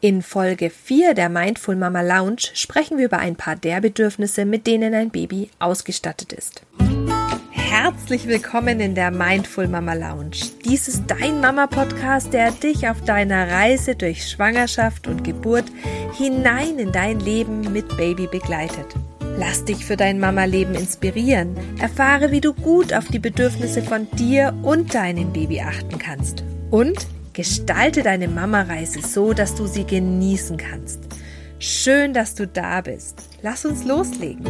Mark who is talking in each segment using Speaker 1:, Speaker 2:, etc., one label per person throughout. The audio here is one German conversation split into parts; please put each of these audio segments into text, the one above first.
Speaker 1: In Folge 4 der Mindful Mama Lounge sprechen wir über ein paar der Bedürfnisse, mit denen ein Baby ausgestattet ist. Herzlich willkommen in der Mindful Mama Lounge. Dies ist dein Mama-Podcast, der dich auf deiner Reise durch Schwangerschaft und Geburt hinein in dein Leben mit Baby begleitet. Lass dich für dein Mama-Leben inspirieren. Erfahre, wie du gut auf die Bedürfnisse von dir und deinem Baby achten kannst. Und Gestalte deine Mama-Reise so, dass du sie genießen kannst. Schön, dass du da bist. Lass uns loslegen.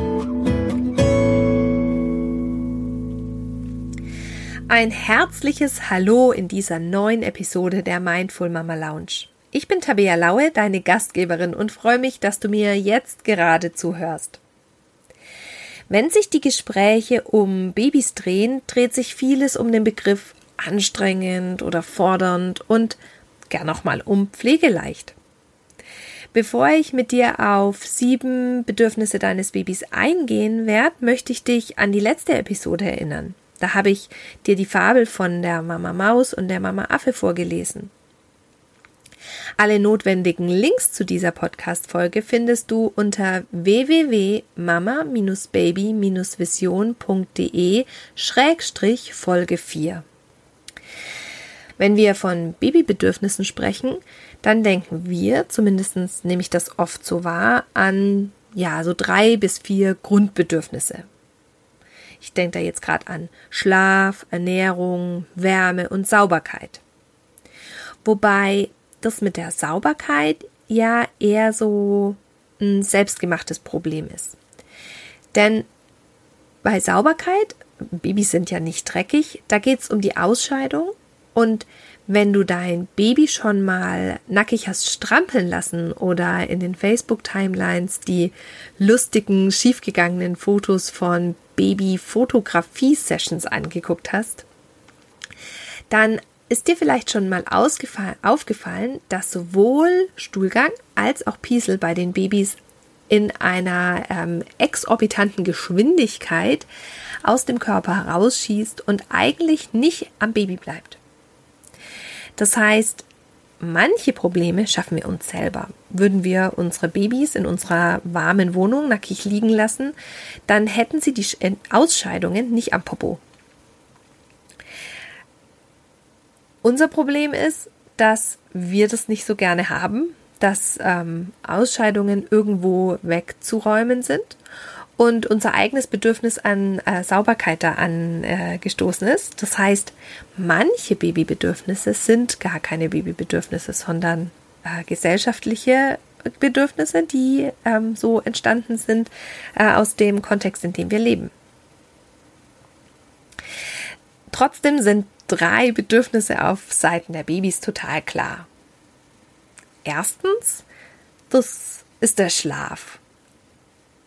Speaker 1: Ein herzliches Hallo in dieser neuen Episode der Mindful Mama Lounge. Ich bin Tabea Laue, deine Gastgeberin und freue mich, dass du mir jetzt gerade zuhörst. Wenn sich die Gespräche um Babys drehen, dreht sich vieles um den Begriff anstrengend oder fordernd und gern nochmal um pflegeleicht. Bevor ich mit dir auf sieben Bedürfnisse deines Babys eingehen werde, möchte ich dich an die letzte Episode erinnern. Da habe ich dir die Fabel von der Mama Maus und der Mama Affe vorgelesen. Alle notwendigen Links zu dieser Podcast-Folge findest du unter www.mama-baby-vision.de Schrägstrich Folge 4. Wenn wir von Babybedürfnissen sprechen, dann denken wir, zumindest nehme ich das oft so wahr, an ja, so drei bis vier Grundbedürfnisse. Ich denke da jetzt gerade an Schlaf, Ernährung, Wärme und Sauberkeit. Wobei das mit der Sauberkeit ja eher so ein selbstgemachtes Problem ist. Denn bei Sauberkeit, Babys sind ja nicht dreckig, da geht es um die Ausscheidung und wenn du dein Baby schon mal nackig hast strampeln lassen oder in den Facebook-Timelines die lustigen, schiefgegangenen Fotos von Baby-Fotografie-Sessions angeguckt hast, dann ist dir vielleicht schon mal aufgefallen, dass sowohl Stuhlgang als auch Piesel bei den Babys in einer ähm, exorbitanten Geschwindigkeit aus dem Körper herausschießt und eigentlich nicht am Baby bleibt. Das heißt, manche Probleme schaffen wir uns selber. Würden wir unsere Babys in unserer warmen Wohnung nackig liegen lassen, dann hätten sie die Ausscheidungen nicht am Popo. Unser Problem ist, dass wir das nicht so gerne haben, dass ähm, Ausscheidungen irgendwo wegzuräumen sind und unser eigenes Bedürfnis an äh, Sauberkeit da angestoßen äh, ist. Das heißt, manche Babybedürfnisse sind gar keine Babybedürfnisse, sondern äh, gesellschaftliche Bedürfnisse, die ähm, so entstanden sind äh, aus dem Kontext, in dem wir leben. Trotzdem sind drei Bedürfnisse auf Seiten der Babys total klar. Erstens, das ist der Schlaf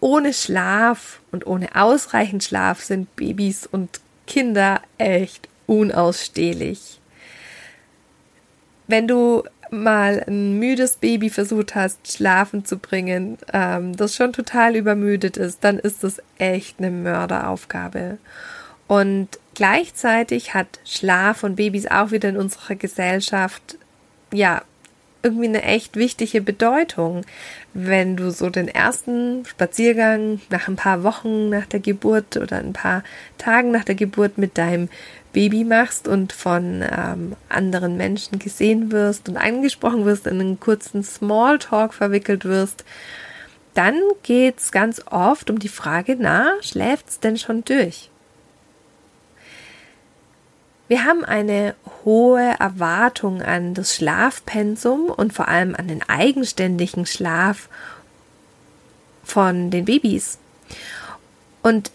Speaker 1: ohne Schlaf und ohne ausreichend Schlaf sind Babys und Kinder echt unausstehlich. Wenn du mal ein müdes Baby versucht hast, schlafen zu bringen, ähm, das schon total übermüdet ist, dann ist das echt eine Mörderaufgabe. Und gleichzeitig hat Schlaf von Babys auch wieder in unserer Gesellschaft, ja, irgendwie eine echt wichtige Bedeutung, wenn du so den ersten Spaziergang nach ein paar Wochen nach der Geburt oder ein paar Tagen nach der Geburt mit deinem Baby machst und von ähm, anderen Menschen gesehen wirst und angesprochen wirst, in einen kurzen Smalltalk verwickelt wirst, dann geht's ganz oft um die Frage, na, schläft's denn schon durch? Wir haben eine hohe Erwartung an das Schlafpensum und vor allem an den eigenständigen Schlaf von den Babys. Und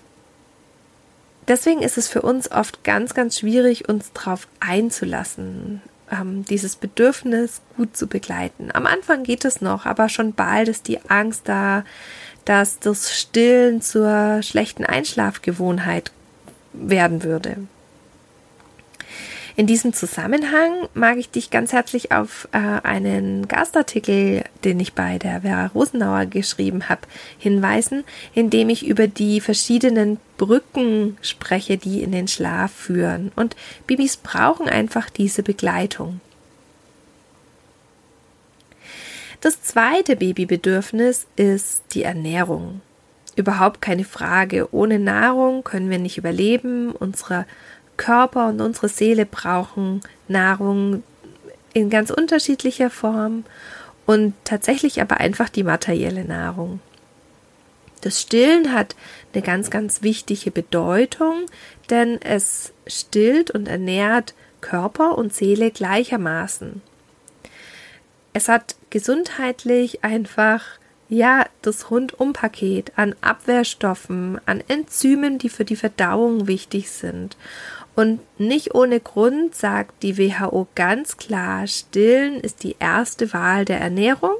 Speaker 1: deswegen ist es für uns oft ganz, ganz schwierig, uns darauf einzulassen, ähm, dieses Bedürfnis gut zu begleiten. Am Anfang geht es noch, aber schon bald ist die Angst da, dass das Stillen zur schlechten Einschlafgewohnheit werden würde. In diesem Zusammenhang mag ich dich ganz herzlich auf äh, einen Gastartikel, den ich bei der Vera Rosenauer geschrieben habe, hinweisen, in dem ich über die verschiedenen Brücken spreche, die in den Schlaf führen. Und Babys brauchen einfach diese Begleitung. Das zweite Babybedürfnis ist die Ernährung. Überhaupt keine Frage. Ohne Nahrung können wir nicht überleben. Unsere Körper und unsere Seele brauchen Nahrung in ganz unterschiedlicher Form und tatsächlich aber einfach die materielle Nahrung. Das Stillen hat eine ganz, ganz wichtige Bedeutung, denn es stillt und ernährt Körper und Seele gleichermaßen. Es hat gesundheitlich einfach ja das Rundumpaket an Abwehrstoffen, an Enzymen, die für die Verdauung wichtig sind. Und nicht ohne Grund sagt die WHO ganz klar, Stillen ist die erste Wahl der Ernährung.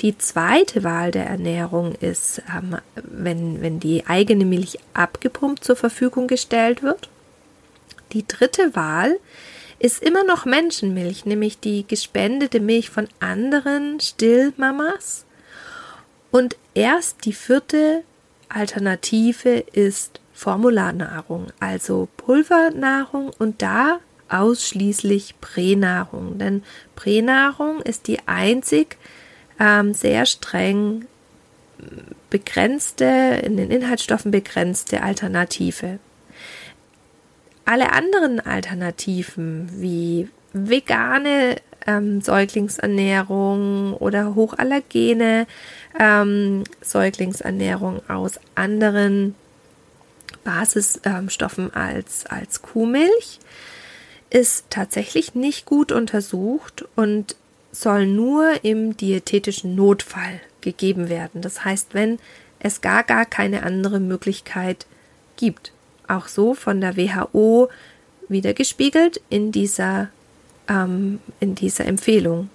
Speaker 1: Die zweite Wahl der Ernährung ist, ähm, wenn, wenn die eigene Milch abgepumpt zur Verfügung gestellt wird. Die dritte Wahl ist immer noch Menschenmilch, nämlich die gespendete Milch von anderen Stillmamas. Und erst die vierte Alternative ist Formularnahrung, also Pulvernahrung und da ausschließlich Pränahrung. Denn Pränahrung ist die einzig ähm, sehr streng begrenzte, in den Inhaltsstoffen begrenzte Alternative. Alle anderen Alternativen wie vegane ähm, Säuglingsernährung oder hochallergene ähm, Säuglingsernährung aus anderen Basisstoffen als, als Kuhmilch ist tatsächlich nicht gut untersucht und soll nur im diätetischen Notfall gegeben werden. Das heißt, wenn es gar, gar keine andere Möglichkeit gibt. Auch so von der WHO wieder gespiegelt in dieser, ähm, in dieser Empfehlung.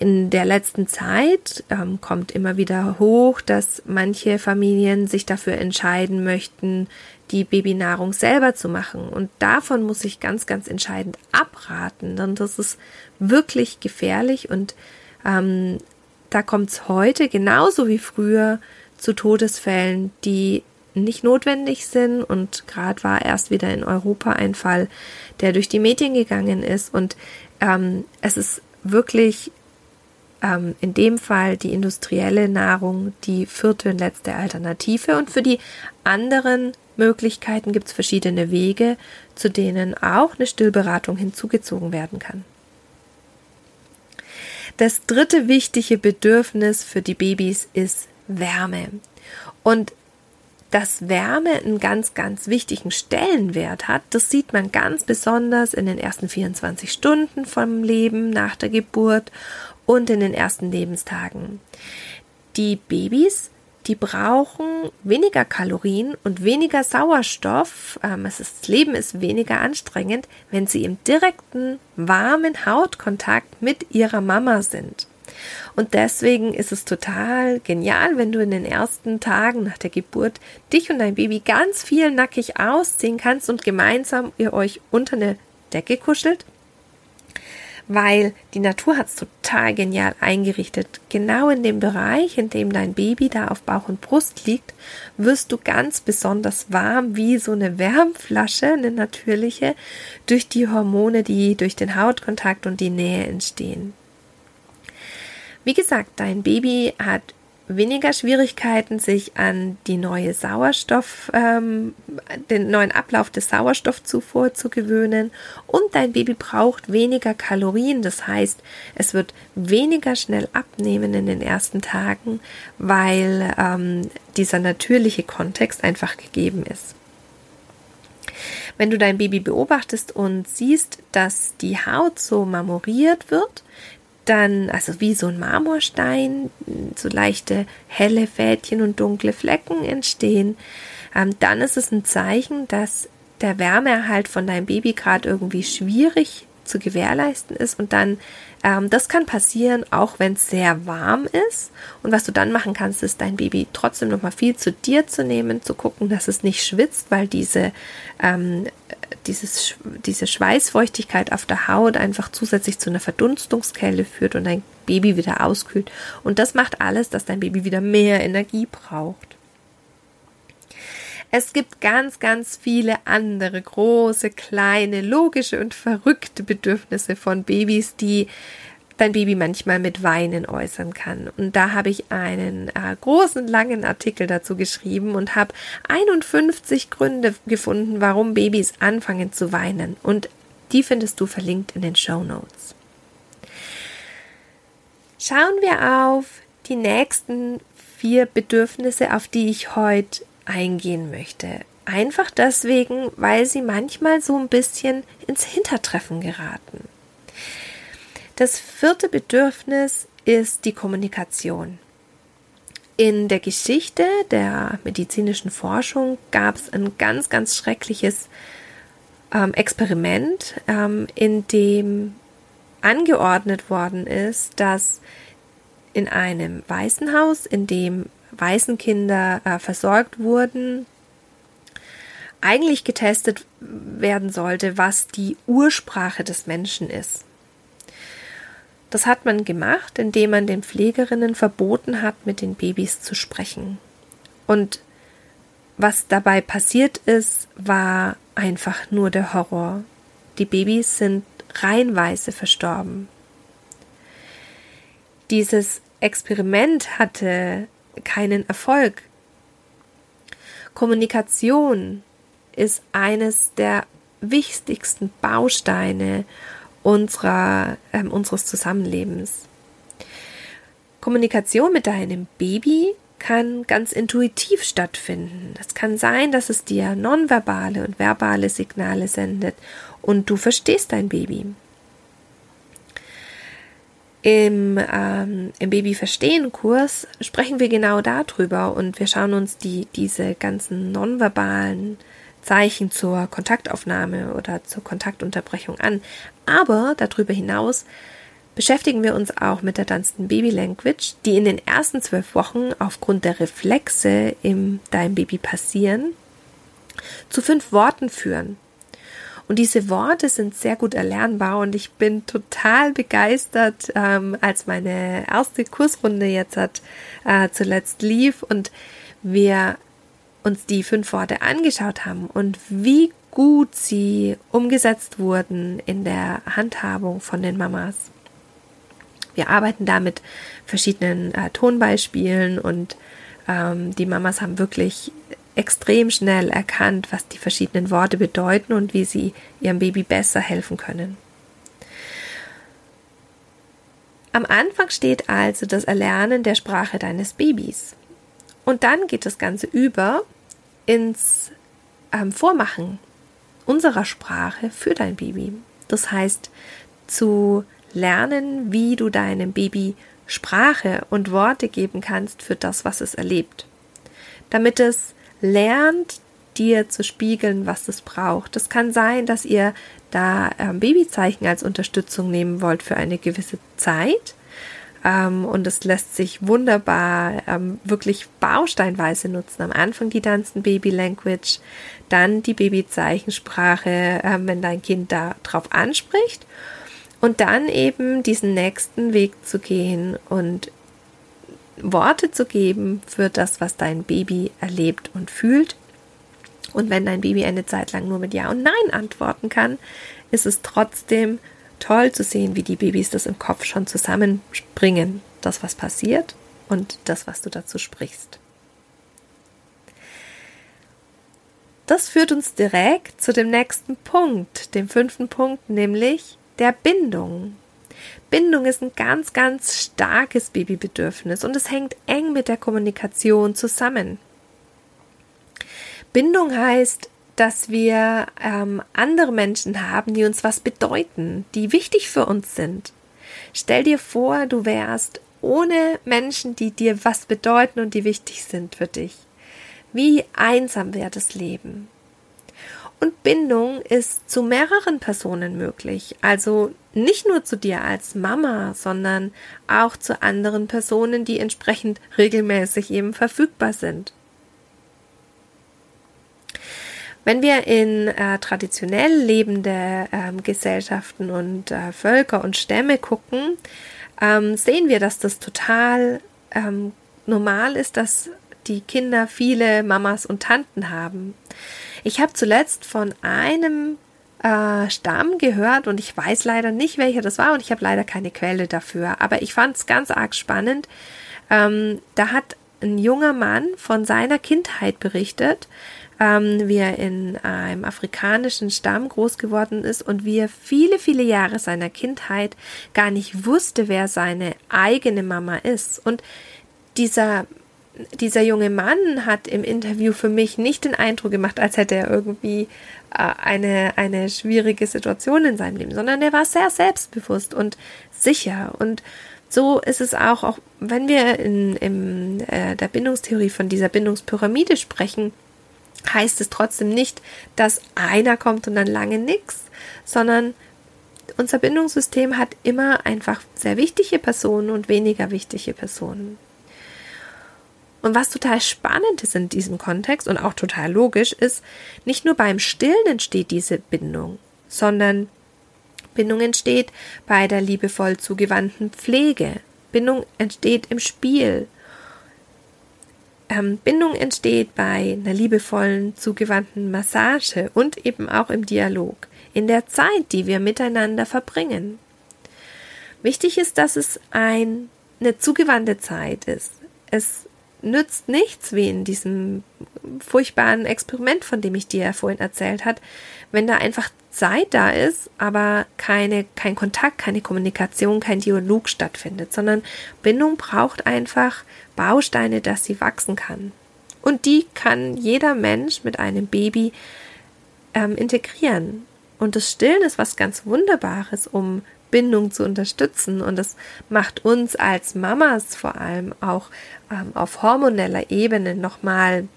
Speaker 1: In der letzten Zeit ähm, kommt immer wieder hoch, dass manche Familien sich dafür entscheiden möchten, die Babynahrung selber zu machen. Und davon muss ich ganz, ganz entscheidend abraten, denn das ist wirklich gefährlich und ähm, da kommt es heute genauso wie früher zu Todesfällen, die nicht notwendig sind. Und gerade war erst wieder in Europa ein Fall, der durch die Medien gegangen ist. Und ähm, es ist wirklich ähm, in dem Fall die industrielle Nahrung die vierte und letzte Alternative. Und für die anderen Möglichkeiten gibt es verschiedene Wege, zu denen auch eine Stillberatung hinzugezogen werden kann. Das dritte wichtige Bedürfnis für die Babys ist Wärme. Und dass Wärme einen ganz, ganz wichtigen Stellenwert hat, das sieht man ganz besonders in den ersten 24 Stunden vom Leben nach der Geburt und in den ersten Lebenstagen. Die Babys, die brauchen weniger Kalorien und weniger Sauerstoff. Ähm, das Leben ist weniger anstrengend, wenn sie im direkten, warmen Hautkontakt mit ihrer Mama sind. Und deswegen ist es total genial, wenn du in den ersten Tagen nach der Geburt dich und dein Baby ganz viel nackig ausziehen kannst und gemeinsam ihr euch unter eine Decke kuschelt weil die Natur hat es total genial eingerichtet. Genau in dem Bereich, in dem dein Baby da auf Bauch und Brust liegt, wirst du ganz besonders warm wie so eine Wärmflasche, eine natürliche, durch die Hormone, die durch den Hautkontakt und die Nähe entstehen. Wie gesagt, dein Baby hat weniger Schwierigkeiten, sich an die neue Sauerstoff, ähm, den neuen Ablauf des Sauerstoffzufuhr zu gewöhnen und dein Baby braucht weniger Kalorien. Das heißt, es wird weniger schnell abnehmen in den ersten Tagen, weil ähm, dieser natürliche Kontext einfach gegeben ist. Wenn du dein Baby beobachtest und siehst, dass die Haut so marmoriert wird, dann, also wie so ein Marmorstein, so leichte helle Fädchen und dunkle Flecken entstehen, ähm, dann ist es ein Zeichen, dass der Wärmeerhalt von deinem Baby gerade irgendwie schwierig zu gewährleisten ist und dann ähm, das kann passieren, auch wenn es sehr warm ist. Und was du dann machen kannst, ist dein Baby trotzdem noch mal viel zu dir zu nehmen, zu gucken, dass es nicht schwitzt, weil diese ähm, dieses, diese Schweißfeuchtigkeit auf der Haut einfach zusätzlich zu einer Verdunstungskelle führt und dein Baby wieder auskühlt. Und das macht alles, dass dein Baby wieder mehr Energie braucht. Es gibt ganz, ganz viele andere große, kleine, logische und verrückte Bedürfnisse von Babys, die dein Baby manchmal mit Weinen äußern kann. Und da habe ich einen äh, großen, langen Artikel dazu geschrieben und habe 51 Gründe gefunden, warum Babys anfangen zu weinen. Und die findest du verlinkt in den Show Notes. Schauen wir auf die nächsten vier Bedürfnisse, auf die ich heute eingehen möchte. Einfach deswegen, weil sie manchmal so ein bisschen ins Hintertreffen geraten. Das vierte Bedürfnis ist die Kommunikation. In der Geschichte der medizinischen Forschung gab es ein ganz, ganz schreckliches ähm, Experiment, ähm, in dem angeordnet worden ist, dass in einem Waisenhaus, in dem Waisenkinder äh, versorgt wurden, eigentlich getestet werden sollte, was die Ursprache des Menschen ist. Das hat man gemacht, indem man den Pflegerinnen verboten hat, mit den Babys zu sprechen. Und was dabei passiert ist, war einfach nur der Horror. Die Babys sind reihenweise verstorben. Dieses Experiment hatte keinen Erfolg. Kommunikation ist eines der wichtigsten Bausteine unserer, äh, unseres Zusammenlebens. Kommunikation mit deinem Baby kann ganz intuitiv stattfinden. Es kann sein, dass es dir nonverbale und verbale Signale sendet und du verstehst dein Baby. Im, ähm, im Baby-Verstehen-Kurs sprechen wir genau darüber und wir schauen uns die, diese ganzen nonverbalen Zeichen zur Kontaktaufnahme oder zur Kontaktunterbrechung an. Aber darüber hinaus beschäftigen wir uns auch mit der Dunstan Baby Language, die in den ersten zwölf Wochen aufgrund der Reflexe in deinem Baby passieren, zu fünf Worten führen. Und diese Worte sind sehr gut erlernbar und ich bin total begeistert, ähm, als meine erste Kursrunde jetzt hat, äh, zuletzt lief und wir uns die fünf Worte angeschaut haben und wie gut sie umgesetzt wurden in der Handhabung von den Mamas. Wir arbeiten da mit verschiedenen äh, Tonbeispielen und ähm, die Mamas haben wirklich extrem schnell erkannt, was die verschiedenen Worte bedeuten und wie sie ihrem Baby besser helfen können. Am Anfang steht also das Erlernen der Sprache deines Babys. Und dann geht das Ganze über ins ähm, Vormachen unserer Sprache für dein Baby. Das heißt, zu lernen, wie du deinem Baby Sprache und Worte geben kannst für das, was es erlebt. Damit es lernt, dir zu spiegeln, was es braucht. Es kann sein, dass ihr da ähm, Babyzeichen als Unterstützung nehmen wollt für eine gewisse Zeit ähm, und es lässt sich wunderbar ähm, wirklich bausteinweise nutzen. Am Anfang die Tanzen Baby Language, dann die Babyzeichensprache, äh, wenn dein Kind da drauf anspricht. Und dann eben diesen nächsten Weg zu gehen und Worte zu geben für das, was dein Baby erlebt und fühlt. Und wenn dein Baby eine Zeit lang nur mit Ja und Nein antworten kann, ist es trotzdem toll zu sehen, wie die Babys das im Kopf schon zusammenbringen. Das, was passiert und das, was du dazu sprichst. Das führt uns direkt zu dem nächsten Punkt, dem fünften Punkt, nämlich der Bindung. Bindung ist ein ganz, ganz starkes Babybedürfnis und es hängt eng mit der Kommunikation zusammen. Bindung heißt, dass wir ähm, andere Menschen haben, die uns was bedeuten, die wichtig für uns sind. Stell dir vor, du wärst ohne Menschen, die dir was bedeuten und die wichtig sind für dich. Wie einsam wäre das Leben? Und Bindung ist zu mehreren Personen möglich. Also nicht nur zu dir als Mama, sondern auch zu anderen Personen, die entsprechend regelmäßig eben verfügbar sind. Wenn wir in äh, traditionell lebende ähm, Gesellschaften und äh, Völker und Stämme gucken, ähm, sehen wir, dass das total ähm, normal ist, dass die Kinder viele Mamas und Tanten haben. Ich habe zuletzt von einem äh, Stamm gehört und ich weiß leider nicht, welcher das war und ich habe leider keine Quelle dafür. Aber ich fand es ganz arg spannend. Ähm, da hat ein junger Mann von seiner Kindheit berichtet, ähm, wie er in einem afrikanischen Stamm groß geworden ist und wie er viele, viele Jahre seiner Kindheit gar nicht wusste, wer seine eigene Mama ist. Und dieser dieser junge Mann hat im Interview für mich nicht den Eindruck gemacht, als hätte er irgendwie äh, eine, eine schwierige Situation in seinem Leben, sondern er war sehr selbstbewusst und sicher. Und so ist es auch, auch wenn wir in, in äh, der Bindungstheorie von dieser Bindungspyramide sprechen, heißt es trotzdem nicht, dass einer kommt und dann lange nichts, sondern unser Bindungssystem hat immer einfach sehr wichtige Personen und weniger wichtige Personen. Und was total spannend ist in diesem Kontext und auch total logisch ist, nicht nur beim Stillen entsteht diese Bindung, sondern Bindung entsteht bei der liebevoll zugewandten Pflege. Bindung entsteht im Spiel. Ähm, Bindung entsteht bei einer liebevollen zugewandten Massage und eben auch im Dialog, in der Zeit, die wir miteinander verbringen. Wichtig ist, dass es ein, eine zugewandte Zeit ist. Es nützt nichts, wie in diesem furchtbaren Experiment, von dem ich dir vorhin erzählt hat, wenn da einfach Zeit da ist, aber keine, kein Kontakt, keine Kommunikation, kein Dialog stattfindet, sondern Bindung braucht einfach Bausteine, dass sie wachsen kann. Und die kann jeder Mensch mit einem Baby ähm, integrieren. Und das Stillen ist was ganz Wunderbares, um Bindung zu unterstützen. Und das macht uns als Mamas vor allem auch ähm, auf hormoneller Ebene nochmal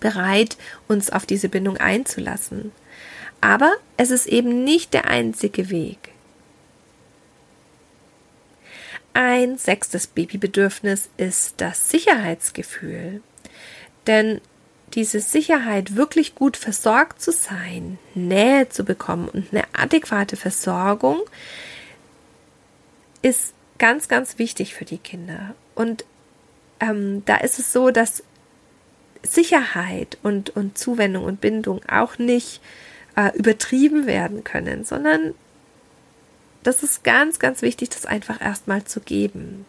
Speaker 1: bereit, uns auf diese Bindung einzulassen. Aber es ist eben nicht der einzige Weg. Ein sechstes Babybedürfnis ist das Sicherheitsgefühl. Denn diese Sicherheit, wirklich gut versorgt zu sein, Nähe zu bekommen und eine adäquate Versorgung, ist ganz, ganz wichtig für die Kinder. Und ähm, da ist es so, dass Sicherheit und, und Zuwendung und Bindung auch nicht äh, übertrieben werden können, sondern das ist ganz, ganz wichtig, das einfach erstmal zu geben.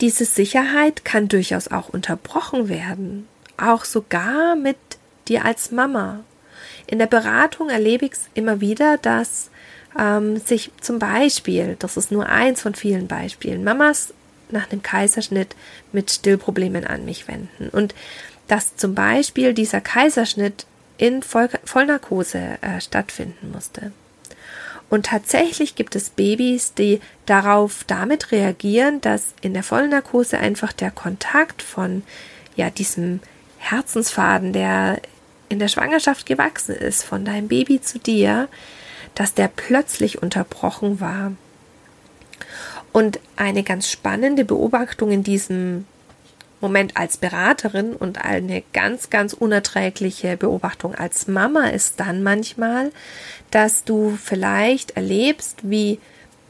Speaker 1: Diese Sicherheit kann durchaus auch unterbrochen werden, auch sogar mit dir als Mama. In der Beratung erlebe ich es immer wieder, dass ähm, sich zum Beispiel, das ist nur eins von vielen Beispielen, Mamas nach einem Kaiserschnitt mit Stillproblemen an mich wenden. Und dass zum Beispiel dieser Kaiserschnitt in Voll Vollnarkose äh, stattfinden musste. Und tatsächlich gibt es Babys, die darauf damit reagieren, dass in der Vollnarkose einfach der Kontakt von ja diesem Herzensfaden, der in der Schwangerschaft gewachsen ist, von deinem Baby zu dir, dass der plötzlich unterbrochen war. Und eine ganz spannende Beobachtung in diesem Moment als Beraterin und eine ganz, ganz unerträgliche Beobachtung als Mama ist dann manchmal, dass du vielleicht erlebst, wie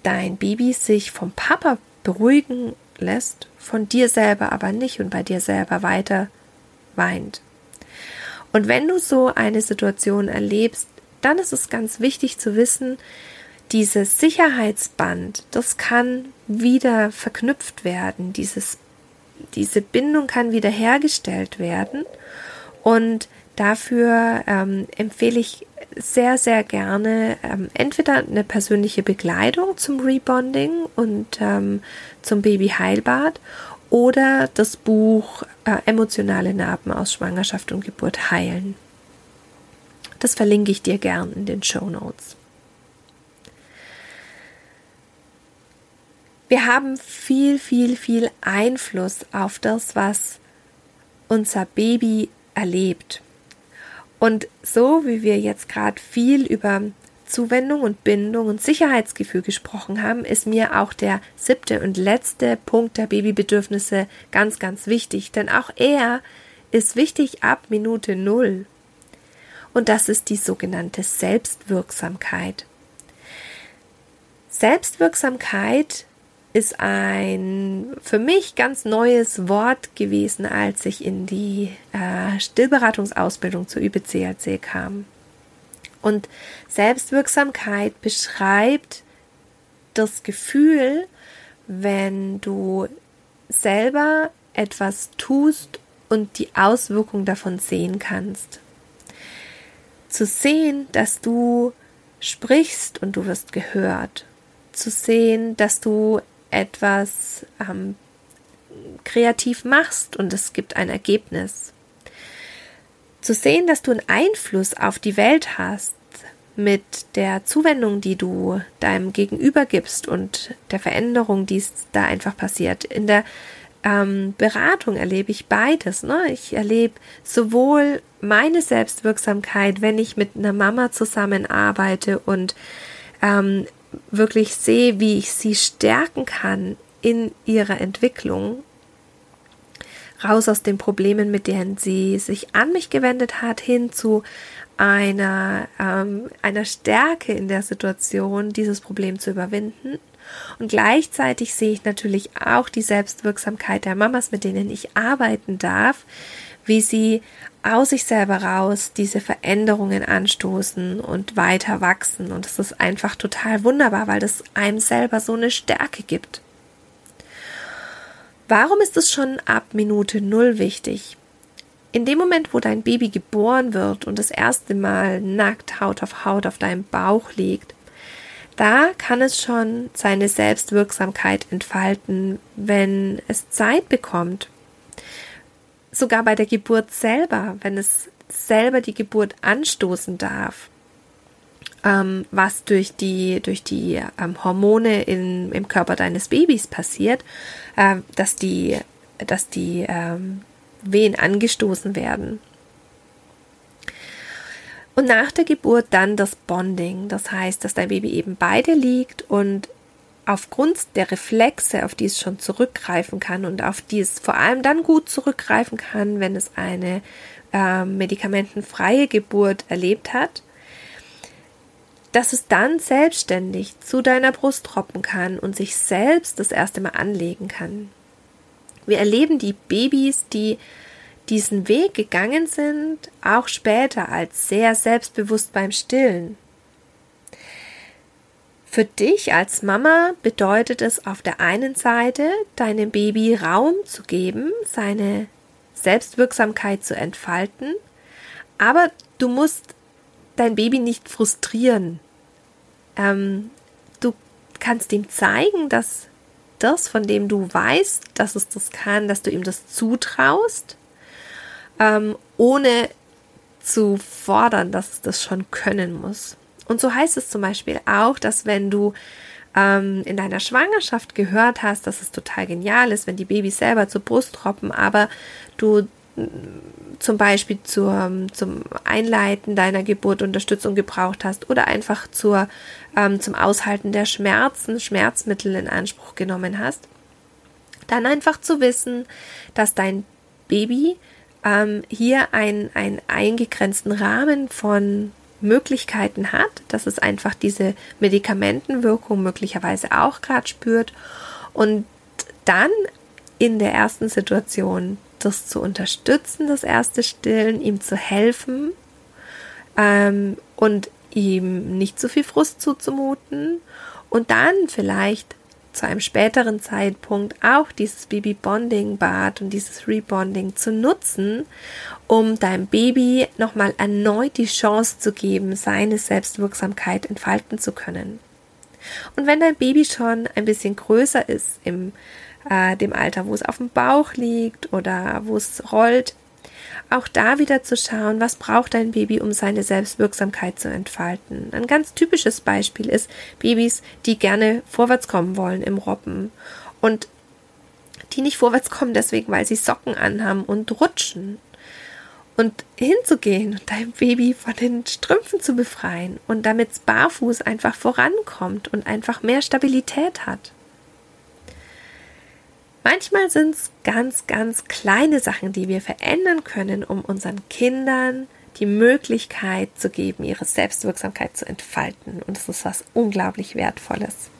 Speaker 1: dein Baby sich vom Papa beruhigen lässt, von dir selber aber nicht und bei dir selber weiter weint. Und wenn du so eine Situation erlebst, dann ist es ganz wichtig zu wissen, dieses Sicherheitsband, das kann wieder verknüpft werden, dieses, diese Bindung kann wieder hergestellt werden und dafür ähm, empfehle ich sehr, sehr gerne ähm, entweder eine persönliche Begleitung zum Rebonding und ähm, zum Babyheilbad oder das Buch äh, Emotionale Narben aus Schwangerschaft und Geburt heilen. Das verlinke ich dir gern in den Show Notes. Wir haben viel, viel, viel Einfluss auf das, was unser Baby erlebt. Und so wie wir jetzt gerade viel über Zuwendung und Bindung und Sicherheitsgefühl gesprochen haben, ist mir auch der siebte und letzte Punkt der Babybedürfnisse ganz, ganz wichtig. Denn auch er ist wichtig ab Minute Null und das ist die sogenannte Selbstwirksamkeit. Selbstwirksamkeit ist ein für mich ganz neues Wort gewesen, als ich in die äh, Stillberatungsausbildung zur ÜBCLC kam. Und Selbstwirksamkeit beschreibt das Gefühl, wenn du selber etwas tust und die Auswirkung davon sehen kannst. Zu sehen, dass du sprichst und du wirst gehört. Zu sehen, dass du etwas ähm, kreativ machst und es gibt ein Ergebnis. Zu sehen, dass du einen Einfluss auf die Welt hast mit der Zuwendung, die du deinem Gegenüber gibst und der Veränderung, die da einfach passiert. In der ähm, Beratung erlebe ich beides. Ne? Ich erlebe sowohl meine Selbstwirksamkeit, wenn ich mit einer Mama zusammenarbeite und ähm, wirklich sehe, wie ich sie stärken kann in ihrer Entwicklung raus aus den Problemen, mit denen sie sich an mich gewendet hat, hin zu einer, ähm, einer Stärke in der Situation, dieses Problem zu überwinden. Und gleichzeitig sehe ich natürlich auch die Selbstwirksamkeit der Mamas, mit denen ich arbeiten darf, wie sie aus sich selber raus diese Veränderungen anstoßen und weiter wachsen. Und es ist einfach total wunderbar, weil das einem selber so eine Stärke gibt. Warum ist es schon ab Minute Null wichtig? In dem Moment, wo dein Baby geboren wird und das erste Mal nackt Haut auf Haut auf deinem Bauch liegt, da kann es schon seine Selbstwirksamkeit entfalten, wenn es Zeit bekommt. Sogar bei der Geburt selber, wenn es selber die Geburt anstoßen darf ähm, was durch die, durch die ähm, Hormone in, im Körper deines Babys passiert, äh, dass die, dass die ähm, Wehen angestoßen werden. Und nach der Geburt dann das Bonding. Das heißt, dass dein Baby eben beide liegt und aufgrund der Reflexe, auf die es schon zurückgreifen kann und auf die es vor allem dann gut zurückgreifen kann, wenn es eine äh, medikamentenfreie Geburt erlebt hat, dass es dann selbstständig zu deiner Brust tropfen kann und sich selbst das erste Mal anlegen kann. Wir erleben die Babys, die diesen Weg gegangen sind, auch später als sehr selbstbewusst beim Stillen. Für dich als Mama bedeutet es auf der einen Seite, deinem Baby Raum zu geben, seine Selbstwirksamkeit zu entfalten, aber du musst dein Baby nicht frustrieren. Ähm, du kannst ihm zeigen, dass das, von dem du weißt, dass es das kann, dass du ihm das zutraust, ähm, ohne zu fordern, dass es das schon können muss. Und so heißt es zum Beispiel auch, dass wenn du ähm, in deiner Schwangerschaft gehört hast, dass es total genial ist, wenn die Babys selber zur Brust troppen, aber du zum Beispiel zur, zum Einleiten deiner Geburt Unterstützung gebraucht hast oder einfach zur, ähm, zum Aushalten der Schmerzen Schmerzmittel in Anspruch genommen hast, dann einfach zu wissen, dass dein Baby ähm, hier einen, einen eingegrenzten Rahmen von Möglichkeiten hat, dass es einfach diese Medikamentenwirkung möglicherweise auch gerade spürt und dann in der ersten Situation das zu unterstützen, das erste Stillen, ihm zu helfen ähm, und ihm nicht zu viel Frust zuzumuten und dann vielleicht zu einem späteren Zeitpunkt auch dieses Baby-Bonding-Bad und dieses Rebonding zu nutzen, um deinem Baby nochmal erneut die Chance zu geben, seine Selbstwirksamkeit entfalten zu können. Und wenn dein Baby schon ein bisschen größer ist im äh, dem Alter, wo es auf dem Bauch liegt oder wo es rollt. Auch da wieder zu schauen, was braucht dein Baby, um seine Selbstwirksamkeit zu entfalten. Ein ganz typisches Beispiel ist Babys, die gerne vorwärts kommen wollen im Robben und die nicht vorwärts kommen deswegen, weil sie Socken anhaben und rutschen. Und hinzugehen und dein Baby von den Strümpfen zu befreien und damit es barfuß einfach vorankommt und einfach mehr Stabilität hat. Manchmal sind es ganz, ganz kleine Sachen, die wir verändern können, um unseren Kindern die Möglichkeit zu geben, ihre Selbstwirksamkeit zu entfalten. Und es ist was unglaublich Wertvolles.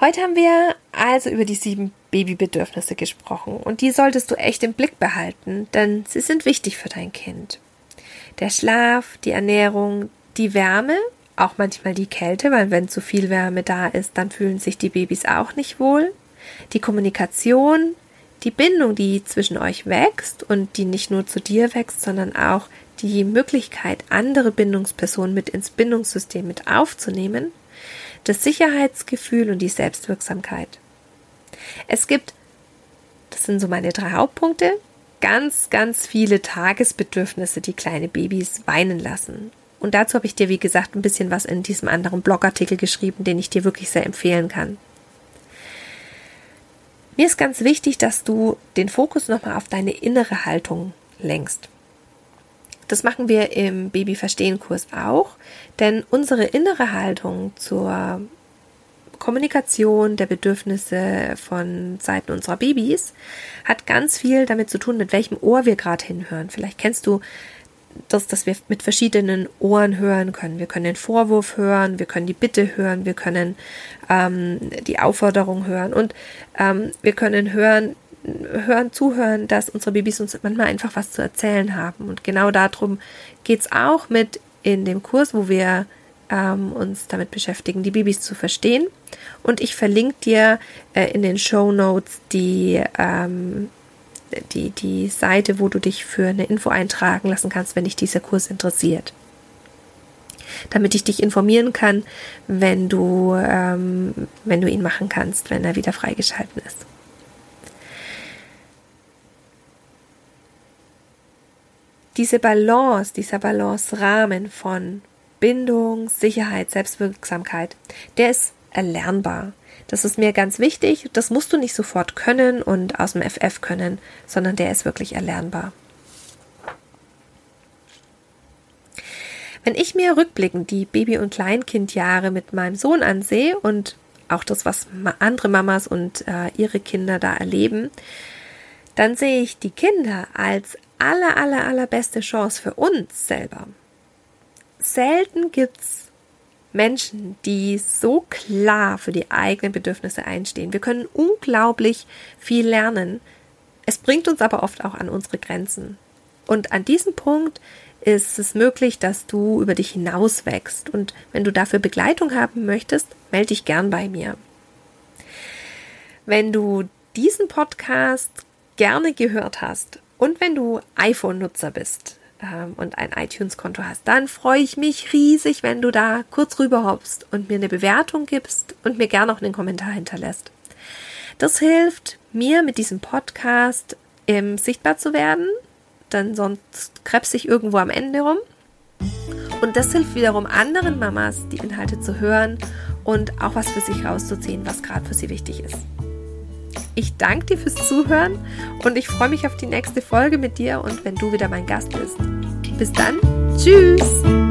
Speaker 1: Heute haben wir also über die sieben Babybedürfnisse gesprochen und die solltest du echt im Blick behalten, denn sie sind wichtig für dein Kind. Der Schlaf, die Ernährung, die Wärme, auch manchmal die Kälte, weil wenn zu viel Wärme da ist, dann fühlen sich die Babys auch nicht wohl. Die Kommunikation, die Bindung, die zwischen euch wächst und die nicht nur zu dir wächst, sondern auch die Möglichkeit, andere Bindungspersonen mit ins Bindungssystem mit aufzunehmen, das Sicherheitsgefühl und die Selbstwirksamkeit. Es gibt, das sind so meine drei Hauptpunkte, ganz, ganz viele Tagesbedürfnisse, die kleine Babys weinen lassen. Und dazu habe ich dir, wie gesagt, ein bisschen was in diesem anderen Blogartikel geschrieben, den ich dir wirklich sehr empfehlen kann. Mir ist ganz wichtig, dass du den Fokus nochmal auf deine innere Haltung lenkst. Das machen wir im Baby-Verstehen-Kurs auch, denn unsere innere Haltung zur Kommunikation der Bedürfnisse von Seiten unserer Babys hat ganz viel damit zu tun, mit welchem Ohr wir gerade hinhören. Vielleicht kennst du das, dass wir mit verschiedenen Ohren hören können. Wir können den Vorwurf hören, wir können die Bitte hören, wir können ähm, die Aufforderung hören und ähm, wir können hören, hören, zuhören, dass unsere Babys uns manchmal einfach was zu erzählen haben. Und genau darum geht es auch mit in dem Kurs, wo wir ähm, uns damit beschäftigen, die Babys zu verstehen. Und ich verlinke dir äh, in den Show Notes die ähm, die, die Seite, wo du dich für eine Info eintragen lassen kannst, wenn dich dieser Kurs interessiert. Damit ich dich informieren kann, wenn du, ähm, wenn du ihn machen kannst, wenn er wieder freigeschalten ist. Diese Balance, dieser Balance-Rahmen von Bindung, Sicherheit, Selbstwirksamkeit, der ist erlernbar. Das ist mir ganz wichtig. Das musst du nicht sofort können und aus dem FF können, sondern der ist wirklich erlernbar. Wenn ich mir rückblickend die Baby- und Kleinkindjahre mit meinem Sohn ansehe und auch das, was andere Mamas und äh, ihre Kinder da erleben, dann sehe ich die Kinder als aller, aller, allerbeste Chance für uns selber. Selten gibt es Menschen, die so klar für die eigenen Bedürfnisse einstehen. Wir können unglaublich viel lernen. Es bringt uns aber oft auch an unsere Grenzen. Und an diesem Punkt ist es möglich, dass du über dich hinaus wächst. Und wenn du dafür Begleitung haben möchtest, melde dich gern bei mir. Wenn du diesen Podcast gerne gehört hast und wenn du iPhone-Nutzer bist, ähm, und ein iTunes-Konto hast, dann freue ich mich riesig, wenn du da kurz rüber hoppst und mir eine Bewertung gibst und mir gerne auch einen Kommentar hinterlässt. Das hilft mir mit diesem Podcast ähm, sichtbar zu werden, denn sonst krebs ich irgendwo am Ende rum. Und das hilft wiederum anderen Mamas, die Inhalte zu hören und auch was für sich rauszuziehen, was gerade für sie wichtig ist. Ich danke dir fürs Zuhören und ich freue mich auf die nächste Folge mit dir und wenn du wieder mein Gast bist. Bis dann. Tschüss.